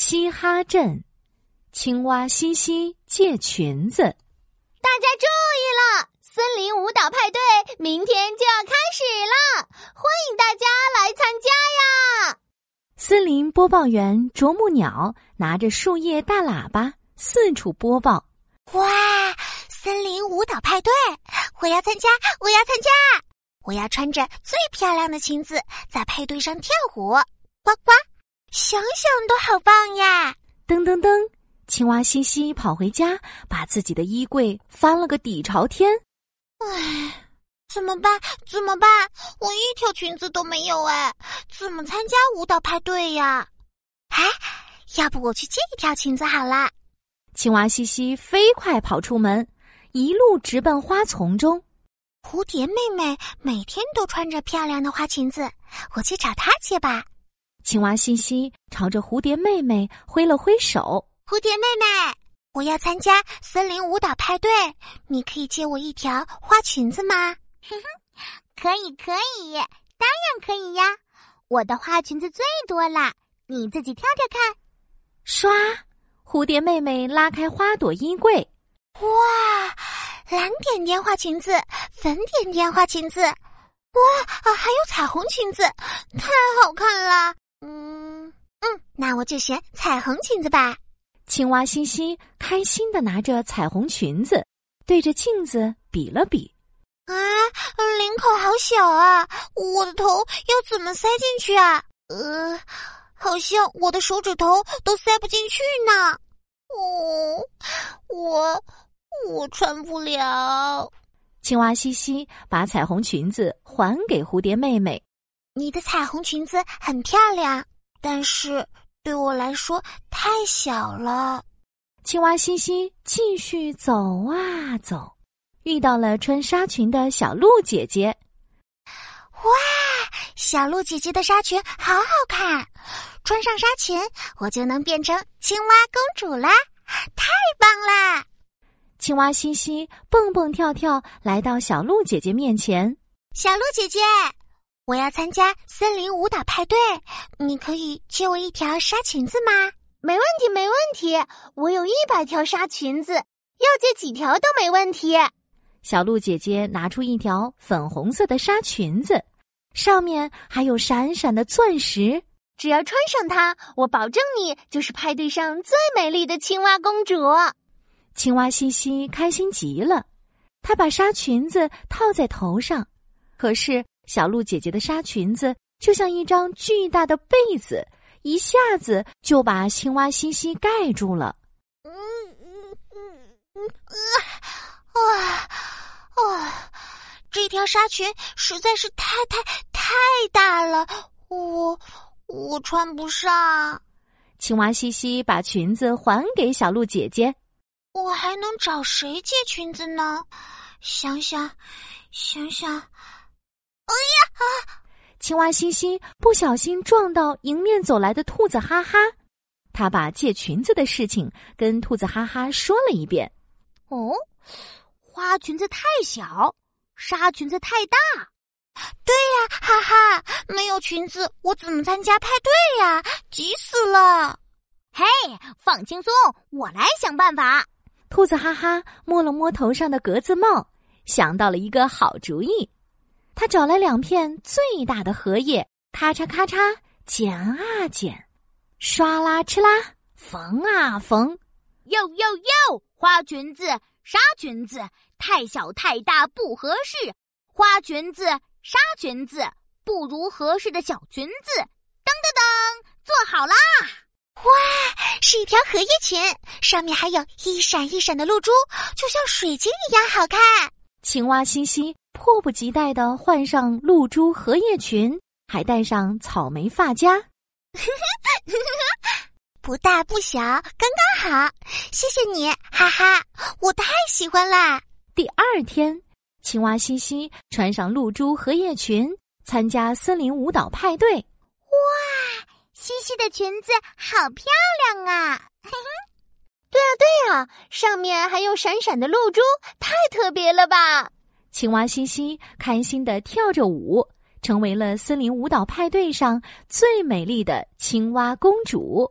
嘻哈镇，青蛙西西借裙子。大家注意了，森林舞蹈派对明天就要开始了，欢迎大家来参加呀！森林播报员啄木鸟拿着树叶大喇叭四处播报：“哇，森林舞蹈派对，我要参加，我要参加，我要穿着最漂亮的裙子在派对上跳舞，呱呱。”想想都好棒呀！噔噔噔，青蛙西西跑回家，把自己的衣柜翻了个底朝天。唉，怎么办？怎么办？我一条裙子都没有哎，怎么参加舞蹈派对呀？哎，要不我去借一条裙子好了。青蛙西西飞快跑出门，一路直奔花丛中。蝴蝶妹妹每天都穿着漂亮的花裙子，我去找她借吧。青蛙西西朝着蝴蝶妹妹挥了挥手：“蝴蝶妹妹，我要参加森林舞蹈派对，你可以借我一条花裙子吗？”“哼哼，可以，可以，当然可以呀！我的花裙子最多啦，你自己挑挑看。”唰，蝴蝶妹妹拉开花朵衣柜，哇，蓝点点花裙子，粉点点花裙子，哇啊，还有彩虹裙子，太好看了！嗯嗯，那我就选彩虹裙子吧。青蛙西西开心的拿着彩虹裙子，对着镜子比了比。啊，领口好小啊！我的头要怎么塞进去啊？呃，好像我的手指头都塞不进去呢。哦，我我穿不了。青蛙西西把彩虹裙子还给蝴蝶妹妹。你的彩虹裙子很漂亮，但是对我来说太小了。青蛙西西继续走啊走，遇到了穿纱裙的小鹿姐姐。哇，小鹿姐姐的纱裙好好看，穿上纱裙我就能变成青蛙公主啦！太棒啦！青蛙西西蹦蹦跳跳来到小鹿姐姐面前。小鹿姐姐。我要参加森林舞蹈派对，你可以借我一条纱裙子吗？没问题，没问题，我有一百条纱裙子，要借几条都没问题。小鹿姐姐拿出一条粉红色的纱裙子，上面还有闪闪的钻石，只要穿上它，我保证你就是派对上最美丽的青蛙公主。青蛙西西开心极了，她把纱裙子套在头上，可是。小鹿姐姐的纱裙子就像一张巨大的被子，一下子就把青蛙西西盖住了。嗯嗯嗯嗯啊啊！这条纱裙实在是太太太大了，我我穿不上。青蛙西西把裙子还给小鹿姐姐。我还能找谁借裙子呢？想想，想想。哎呀！啊！青蛙西西不小心撞到迎面走来的兔子哈哈，他把借裙子的事情跟兔子哈哈说了一遍。哦，花裙子太小，纱裙子太大。对呀，哈哈，没有裙子我怎么参加派对呀？急死了！嘿，放轻松，我来想办法。兔子哈哈摸了摸头上的格子帽，想到了一个好主意。他找来两片最大的荷叶，咔嚓咔嚓剪啊剪，唰啦哧啦缝啊缝。哟哟哟！花裙子、纱裙子，太小太大不合适。花裙子、纱裙子，不如合适的小裙子。噔噔噔，做好啦！哇，是一条荷叶裙，上面还有一闪一闪的露珠，就像水晶一样好看。青蛙西西。迫不及待的换上露珠荷叶裙，还戴上草莓发夹，不大不小，刚刚好。谢谢你，哈哈，我太喜欢啦！第二天，青蛙西西穿上露珠荷叶裙，参加森林舞蹈派对。哇，西西的裙子好漂亮啊！对啊，对啊，上面还有闪闪的露珠，太特别了吧！青蛙西西开心地跳着舞，成为了森林舞蹈派对上最美丽的青蛙公主。